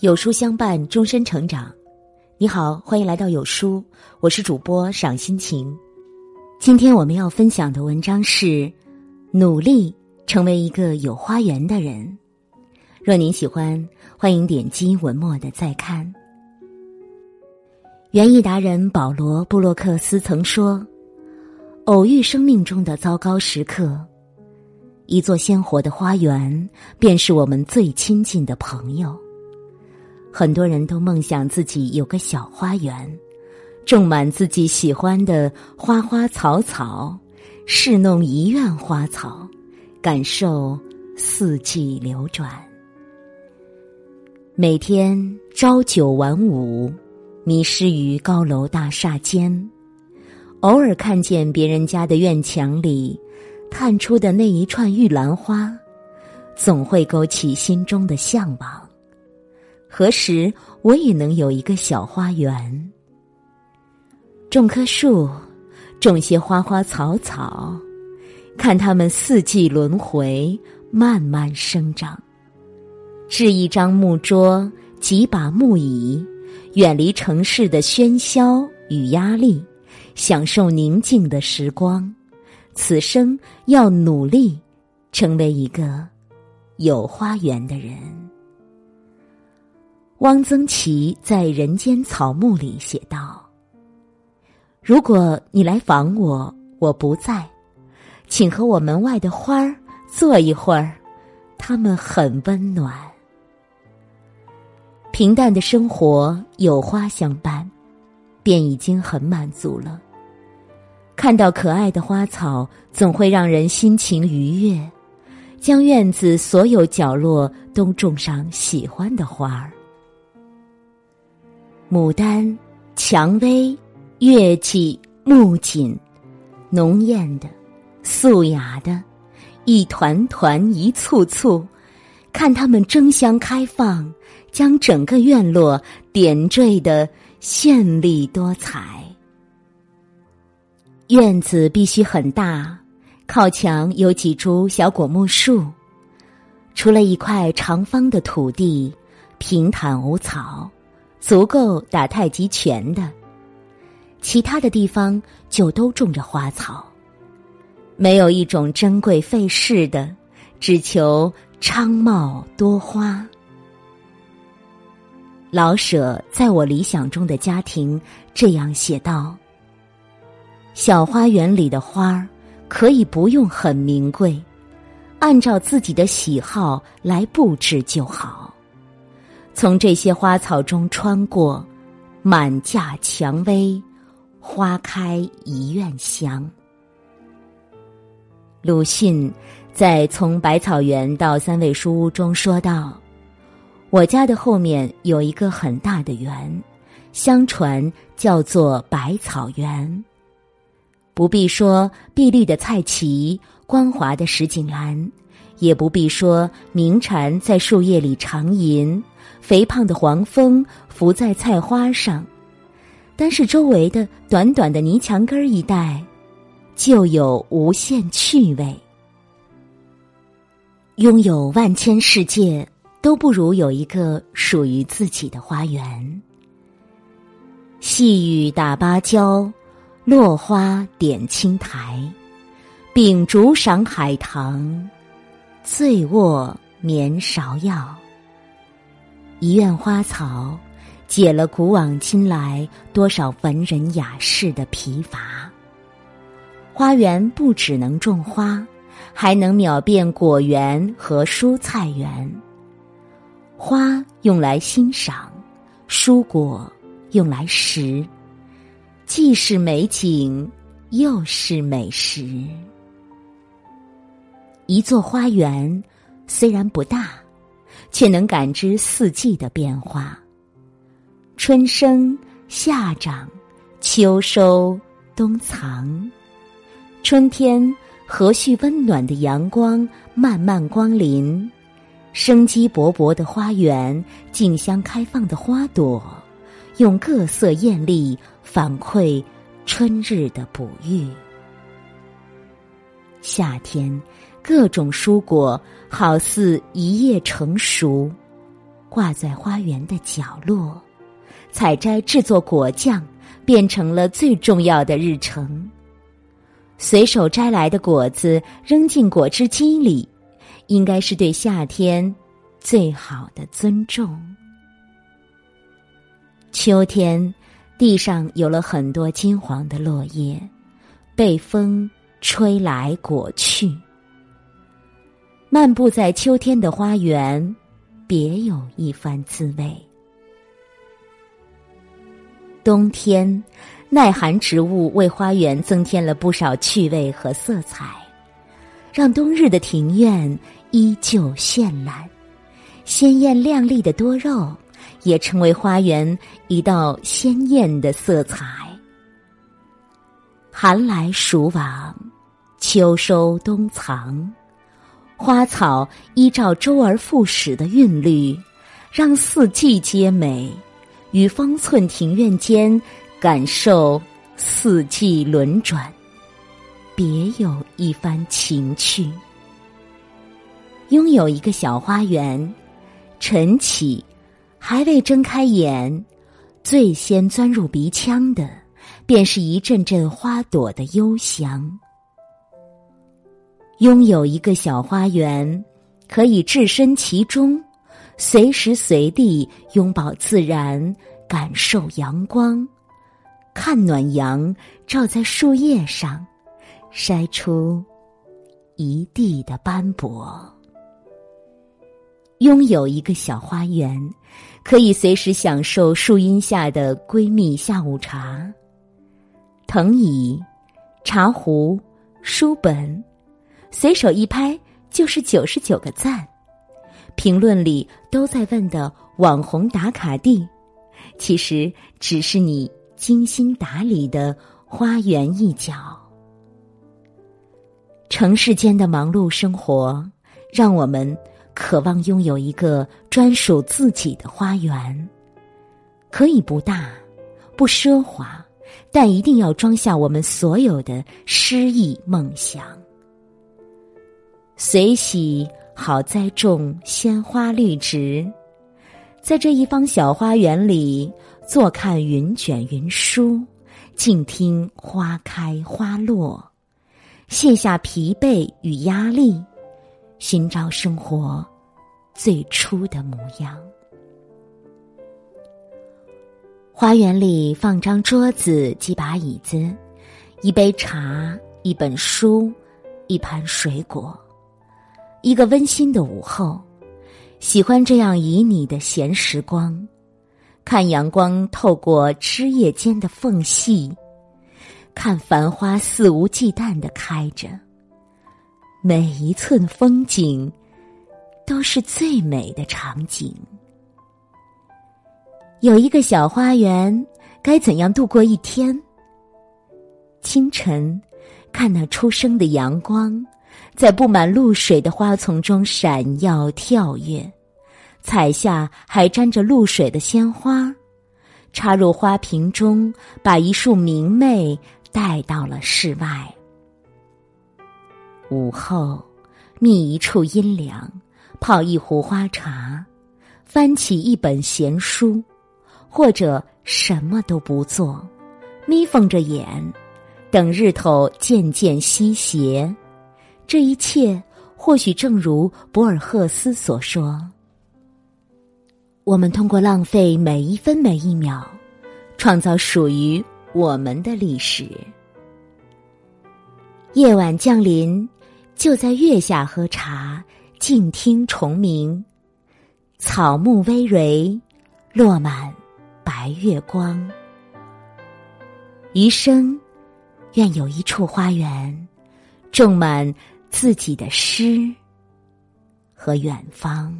有书相伴，终身成长。你好，欢迎来到有书，我是主播赏心情。今天我们要分享的文章是：努力成为一个有花园的人。若您喜欢，欢迎点击文末的再看。园艺达人保罗·布洛克斯曾说：“偶遇生命中的糟糕时刻，一座鲜活的花园便是我们最亲近的朋友。”很多人都梦想自己有个小花园，种满自己喜欢的花花草草，侍弄一院花草，感受四季流转。每天朝九晚五，迷失于高楼大厦间，偶尔看见别人家的院墙里探出的那一串玉兰花，总会勾起心中的向往。何时我也能有一个小花园，种棵树，种些花花草草，看它们四季轮回，慢慢生长。置一张木桌，几把木椅，远离城市的喧嚣与压力，享受宁静的时光。此生要努力，成为一个有花园的人。汪曾祺在《人间草木》里写道：“如果你来访我，我不在，请和我门外的花儿坐一会儿，它们很温暖。平淡的生活有花相伴，便已经很满足了。看到可爱的花草，总会让人心情愉悦。将院子所有角落都种上喜欢的花儿。”牡丹、蔷薇、月季、木槿，浓艳的、素雅的，一团团、一簇簇，看它们争相开放，将整个院落点缀的绚丽多彩。院子必须很大，靠墙有几株小果木树，除了一块长方的土地，平坦无草。足够打太极拳的，其他的地方就都种着花草。没有一种珍贵费事的，只求昌茂多花。老舍在我理想中的家庭这样写道：“小花园里的花儿可以不用很名贵，按照自己的喜好来布置就好。”从这些花草中穿过，满架蔷薇，花开一院香。鲁迅在《从百草园到三味书屋》中说道：“我家的后面有一个很大的园，相传叫做百草园。不必说碧绿的菜畦，光滑的石井栏，也不必说鸣蝉在树叶里长吟。”肥胖的黄蜂伏在菜花上，但是周围的短短的泥墙根儿一带，就有无限趣味。拥有万千世界，都不如有一个属于自己的花园。细雨打芭蕉，落花点青苔，秉烛赏海棠，醉卧眠芍药。一院花草，解了古往今来多少文人雅士的疲乏。花园不只能种花，还能秒变果园和蔬菜园。花用来欣赏，蔬果用来食，既是美景，又是美食。一座花园虽然不大。却能感知四季的变化，春生夏长，秋收冬藏。春天和煦温暖的阳光慢慢光临，生机勃勃的花园，竞相开放的花朵，用各色艳丽反馈春日的哺育。夏天。各种蔬果好似一夜成熟，挂在花园的角落，采摘制作果酱变成了最重要的日程。随手摘来的果子扔进果汁机里，应该是对夏天最好的尊重。秋天，地上有了很多金黄的落叶，被风吹来裹去。漫步在秋天的花园，别有一番滋味。冬天。耐寒植物为花园增添了不少趣味和色彩，让冬日的庭院依旧绚烂。鲜艳亮丽的多肉也成为花园一道鲜艳的色彩。寒来暑往，秋收冬藏，花草依照周而复始的韵律，让四季皆美，与方寸庭院间。感受四季轮转，别有一番情趣。拥有一个小花园，晨起还未睁开眼，最先钻入鼻腔的，便是一阵阵花朵的幽香。拥有一个小花园，可以置身其中，随时随地拥抱自然，感受阳光。看暖阳照在树叶上，筛出一地的斑驳。拥有一个小花园，可以随时享受树荫下的闺蜜下午茶。藤椅、茶壶、书本，随手一拍就是九十九个赞。评论里都在问的网红打卡地，其实只是你。精心打理的花园一角，城市间的忙碌生活，让我们渴望拥有一个专属自己的花园。可以不大，不奢华，但一定要装下我们所有的诗意梦想。随喜好栽种鲜花绿植，在这一方小花园里。坐看云卷云舒，静听花开花落，卸下疲惫与压力，寻找生活最初的模样。花园里放张桌子，几把椅子，一杯茶，一本书，一盘水果，一个温馨的午后。喜欢这样旖旎的闲时光。看阳光透过枝叶间的缝隙，看繁花肆无忌惮的开着。每一寸风景，都是最美的场景。有一个小花园，该怎样度过一天？清晨，看那初升的阳光，在布满露水的花丛中闪耀跳跃。采下还沾着露水的鲜花，插入花瓶中，把一束明媚带到了室外。午后，觅一处阴凉，泡一壶花茶，翻起一本闲书，或者什么都不做，眯缝着眼，等日头渐渐西斜。这一切，或许正如博尔赫斯所说。我们通过浪费每一分每一秒，创造属于我们的历史。夜晚降临，就在月下喝茶，静听虫鸣，草木葳蕤，落满白月光。余生，愿有一处花园，种满自己的诗和远方。